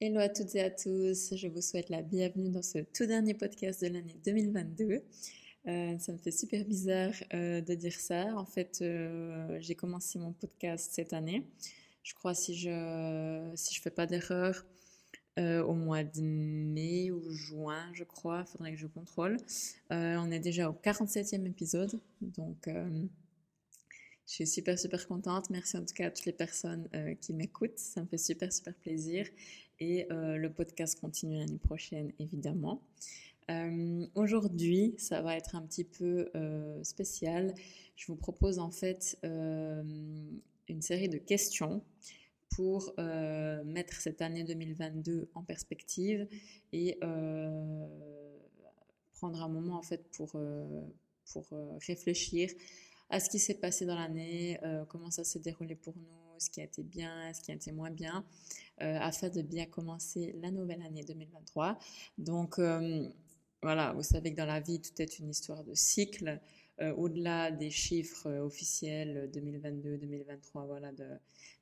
Hello à toutes et à tous, je vous souhaite la bienvenue dans ce tout dernier podcast de l'année 2022. Euh, ça me fait super bizarre euh, de dire ça. En fait, euh, j'ai commencé mon podcast cette année. Je crois si je si je fais pas d'erreur au mois de mai ou juin, je crois. Il faudrait que je contrôle. on est déjà au 47e épisode, donc je suis super, super contente. Merci en tout cas à toutes les personnes qui m'écoutent. Ça me fait super, super plaisir. Et euh, le podcast continue l'année prochaine, évidemment. Euh, aujourd'hui, ça va être un petit peu spécial. Je vous propose en fait une série de questions pour mettre cette année 2022 en perspective et prendre un moment en fait pour, pour réfléchir à ce qui s'est passé dans l'année, euh, comment ça s'est déroulé pour nous, ce qui a été bien, ce qui a été moins bien, euh, afin de bien commencer la nouvelle année 2023. Donc euh, voilà, vous savez que dans la vie, tout est une histoire de cycle. Au-delà des chiffres officiels 2022-2023, voilà, de,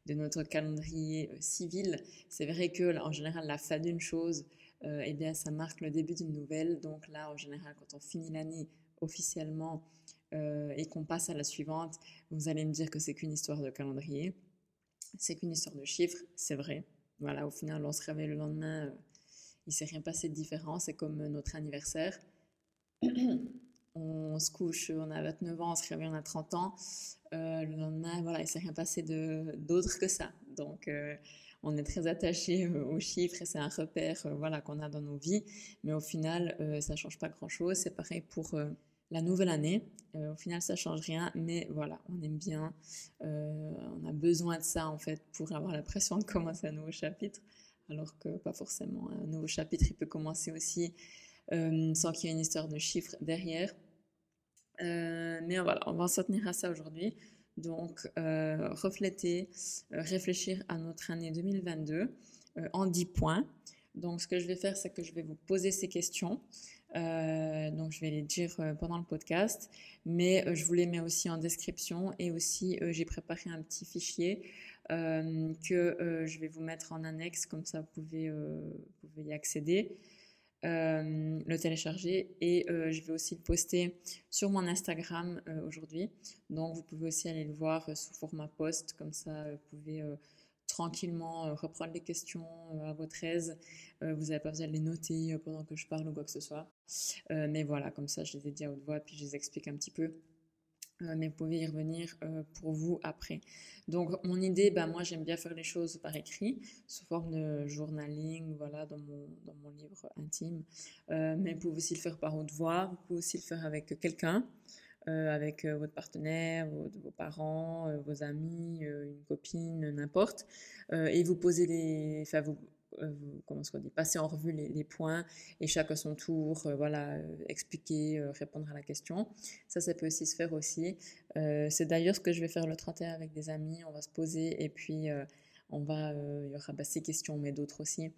de, notre calendrier civil, c'est vrai que en général, la fin d'une chose, eh bien, ça marque le début d'une nouvelle. Donc là, en général, quand on finit l'année officiellement, euh, et qu'on passe à la suivante, vous allez me dire que c'est qu'une histoire de calendrier, c'est qu'une histoire de chiffres, c'est vrai. Voilà, au final, on se réveille le lendemain, euh, il s'est rien passé de différent, c'est comme notre anniversaire. on se couche, on a 29 ans, on se réveille, on a 30 ans. Euh, le lendemain, voilà, il s'est rien passé d'autre que ça. Donc, on est très attaché aux chiffres et c'est un repère voilà, qu'on a dans nos vies. Mais au final, ça ne change pas grand-chose. C'est pareil pour la nouvelle année. Euh, au final, ça change rien, mais voilà, on aime bien, euh, on a besoin de ça en fait pour avoir la pression de commencer un nouveau chapitre, alors que pas forcément. Un nouveau chapitre, il peut commencer aussi euh, sans qu'il y ait une histoire de chiffres derrière. mais voilà, on va s'en tenir à ça aujourd'hui. Donc, refléter, réfléchir à notre année 2022 en 10 points. Donc, ce que je vais faire, c'est que je vais vous poser ces questions. Euh, donc, je vais les dire euh, pendant le podcast, mais euh, je vous les mets aussi en description et aussi j'ai préparé un petit fichier que je vais vous mettre en annexe, comme ça vous pouvez, vous pouvez y accéder. le télécharger et je vais aussi le poster sur mon Instagram aujourd'hui. Donc vous pouvez aussi aller le voir sous format post, comme ça vous pouvez tranquillement euh, reprendre les questions euh, à votre aise. Euh, vous n'avez pas besoin de les noter pendant que je parle ou quoi que ce soit. mais voilà, comme ça, je les ai dit à haute voix, puis je les explique un petit peu. mais vous pouvez y revenir pour vous après. Donc, mon idée, bah, moi, j'aime bien faire les choses par écrit, sous forme de journaling, voilà, dans mon, dans mon livre intime. mais vous pouvez aussi le faire par haute voix, vous pouvez aussi le faire avec quelqu'un. Euh, avec euh, votre partenaire, vos, parents, euh, vos amis, une copine, n'importe, et vous posez les, enfin vous, comment on dit, passer en revue les, points et chaque à son tour, voilà, expliquer, répondre à la question. Ça, ça peut aussi se faire aussi. c'est d'ailleurs ce que je vais faire le 31 avec des amis. On va se poser et puis on va, il y aura ces questions, mais d'autres aussi.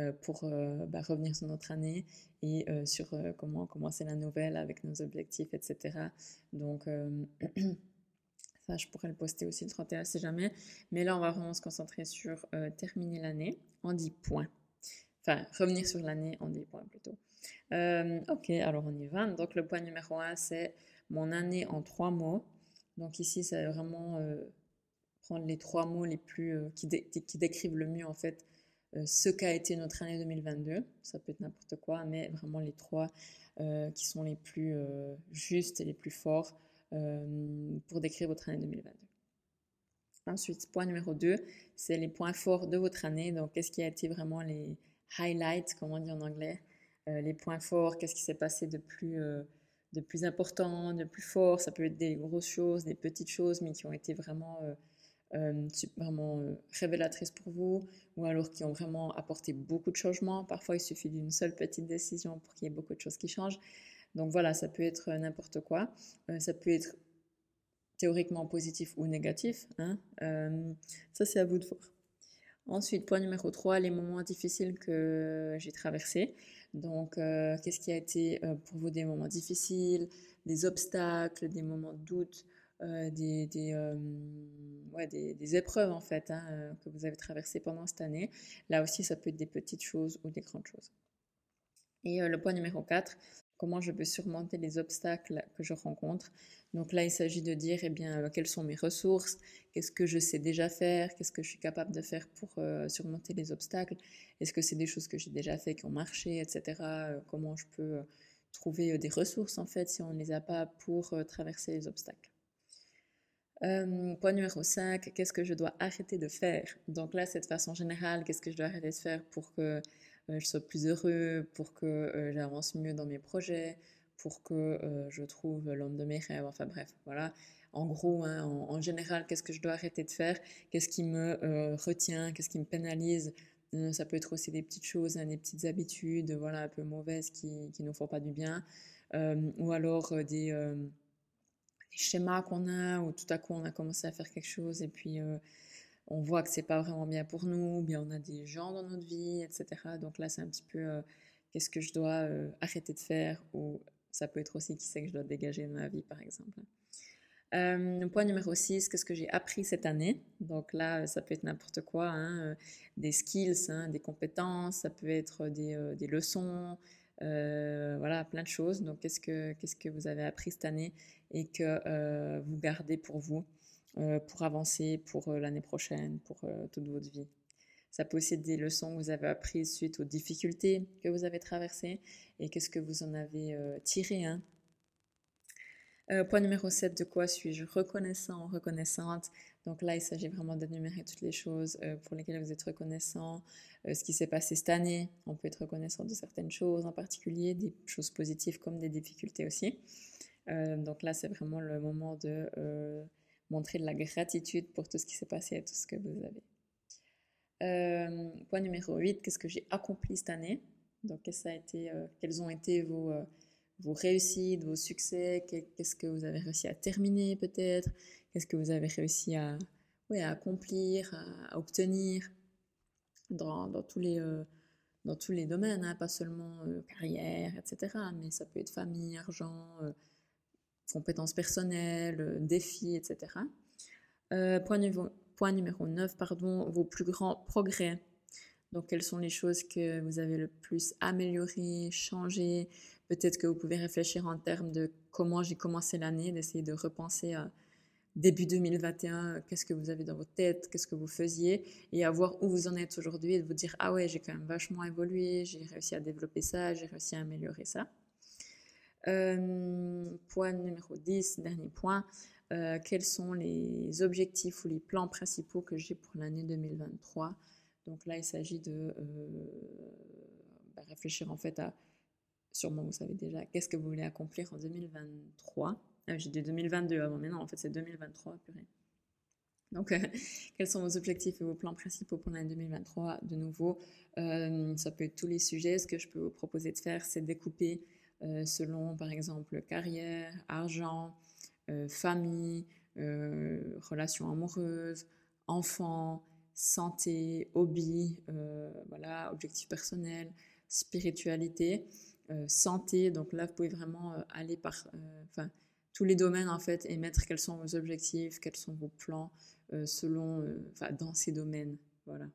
Euh, pour euh, bah, revenir sur notre année et euh, sur comment commencer la nouvelle avec nos objectifs, etc. Donc, ça, je pourrais le poster aussi le 31 si jamais. Mais là, on va vraiment se concentrer sur terminer l'année en 10 points. Enfin, revenir sur l'année en 10 points plutôt. ok, alors on y va. Donc, le point numéro 1, c'est mon année en 3 mots. Donc, ici, c'est vraiment prendre les trois mots les plus qui, qui, décrivent le mieux en fait euh, ce qu'a été notre année 2022. Ça peut être n'importe quoi, mais vraiment les trois euh, qui sont les plus euh, justes et les plus forts pour décrire votre année 2022. Ensuite, point numéro 2, c'est les points forts de votre année. Donc, qu'est-ce qui a été vraiment les highlights, comme on dit en anglais, les points forts, qu'est-ce qui s'est passé de plus, de plus important, de plus fort? Ça peut être des grosses choses, des petites choses, mais qui ont été vraiment euh, vraiment euh, révélatrices pour vous, ou alors qui ont vraiment apporté beaucoup de changements. Parfois, il suffit d'une seule petite décision pour qu'il y ait beaucoup de choses qui changent. Donc voilà, ça peut être n'importe quoi. Euh, ça peut être théoriquement positif ou négatif. Hein. ça, c'est à vous de voir. Ensuite, point numéro 3, les moments difficiles que j'ai traversés. Donc, qu'est-ce qui a été pour vous des moments difficiles, des obstacles, des moments de doute, des, des, épreuves en fait hein, que vous avez traversées pendant cette année. Là aussi, ça peut être des petites choses ou des grandes choses. Et le point numéro 4, comment je peux surmonter les obstacles que je rencontre. Donc là, il s'agit de dire, eh bien, euh, quelles sont mes ressources, qu'est-ce que je sais déjà faire, qu'est-ce que je suis capable de faire pour euh, surmonter les obstacles, est-ce que c'est des choses que j'ai déjà fait qui ont marché, etc. Euh, comment je peux trouver des ressources, en fait, si on ne les a pas pour traverser les obstacles. Point numéro 5, qu'est-ce que je dois arrêter de faire? Donc là, cette façon générale, qu'est-ce que je dois arrêter de faire pour que euh, je sois plus heureux, pour que euh, j'avance mieux dans mes projets, pour que euh, je trouve l'homme de mes rêves? Enfin bref, voilà. En gros, hein, en, général, qu'est-ce que je dois arrêter de faire? Qu'est-ce qui me retient? Qu'est-ce qui me pénalise? Ça peut être aussi des petites choses, hein, des petites habitudes, voilà, un peu mauvaises qui qui nous font pas du bien, ou alors des, des schémas qu'on a, où tout à coup on a commencé à faire quelque chose et puis on voit que c'est pas vraiment bien pour nous, bien on a des gens dans notre vie, etc. Donc là, c'est un petit peu euh, qu'est-ce que je dois euh, arrêter de faire, ou ça peut être aussi qui sait que je dois dégager de ma vie, par exemple. Euh, point numéro 6, qu'est-ce que j'ai appris cette année? Donc là, ça peut être n'importe quoi, hein, des skills, hein, des compétences, ça peut être des, des leçons, voilà, plein de choses. Donc qu'est-ce que, qu'est-ce que vous avez appris cette année et que vous gardez pour vous euh, pour avancer pour euh, l'année prochaine, pour euh, toute votre vie? Ça peut aussi être des leçons que vous avez apprises suite aux difficultés que vous avez traversées et qu'est-ce que vous en avez tiré. Hein? Point numéro 7, de quoi suis-je reconnaissant, reconnaissante? Donc là, il s'agit vraiment d'énumérer toutes les choses pour lesquelles vous êtes reconnaissant, ce qui s'est passé cette année. On peut être reconnaissant de certaines choses en particulier, des choses positives comme des difficultés aussi. donc là, c'est vraiment le moment de montrer de la gratitude pour tout ce qui s'est passé et tout ce que vous avez. Euh, point numéro 8, qu'est-ce que j'ai accompli cette année? Donc, euh, quels ont été vos, euh, vos réussites, vos succès Qu'est-ce que vous avez réussi à terminer peut-être? Qu'est-ce que vous avez réussi à, ouais, à accomplir, à, obtenir dans, dans, tous les, dans tous les domaines, hein, pas seulement carrière, etc. Mais ça peut être famille, argent compétences personnelles, euh, défis, etc. Euh, point, point, numéro 9, pardon, vos plus grands progrès. Donc, quelles sont les choses que vous avez le plus améliorées, changées? Peut-être que vous pouvez réfléchir en termes de comment j'ai commencé l'année, d'essayer de repenser à début 2021, qu'est-ce que vous avez dans votre tête, qu'est-ce que vous faisiez, et à voir où vous en êtes aujourd'hui et de vous dire, ah ouais, j'ai quand même vachement évolué, j'ai réussi à développer ça, j'ai réussi à améliorer ça. Euh, point numéro 10, dernier point. Euh, quels sont les objectifs ou les plans principaux que j'ai pour l'année 2023 Donc là, il s'agit de euh, bah, réfléchir en fait à, sûrement vous savez déjà, qu'est-ce que vous voulez accomplir en 2023 ah, J'ai dit 2022 avant, mais non, en fait c'est 2023, purée. Donc, quels sont vos objectifs et vos plans principaux pour l'année 2023 De nouveau, ça peut être tous les sujets. Ce que je peux vous proposer de faire, c'est découper euh, selon par exemple carrière, argent, euh, famille, euh, relations amoureuses, enfants, santé, hobby, voilà, objectifs personnels, spiritualité, santé. Donc là, vous pouvez vraiment aller par enfin, tous les domaines en fait et mettre quels sont vos objectifs, quels sont vos plans selon, dans ces domaines. Voilà.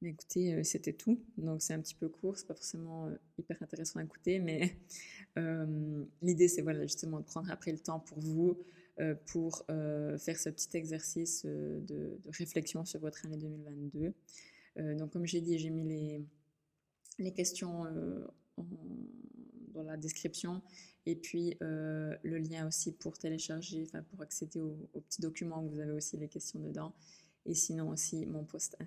Mais écoutez, euh, c'était tout. Donc c'est un petit peu court, c'est pas forcément euh, hyper intéressant à écouter, mais euh, l'idée c'est voilà justement de prendre après le temps pour vous, pour faire ce petit exercice de, réflexion sur votre année 2022. donc comme j'ai dit, j'ai mis les, les questions dans la description et puis le lien aussi pour télécharger, pour accéder aux, aux petits documents, vous avez aussi les questions dedans. Et sinon aussi mon post Instagram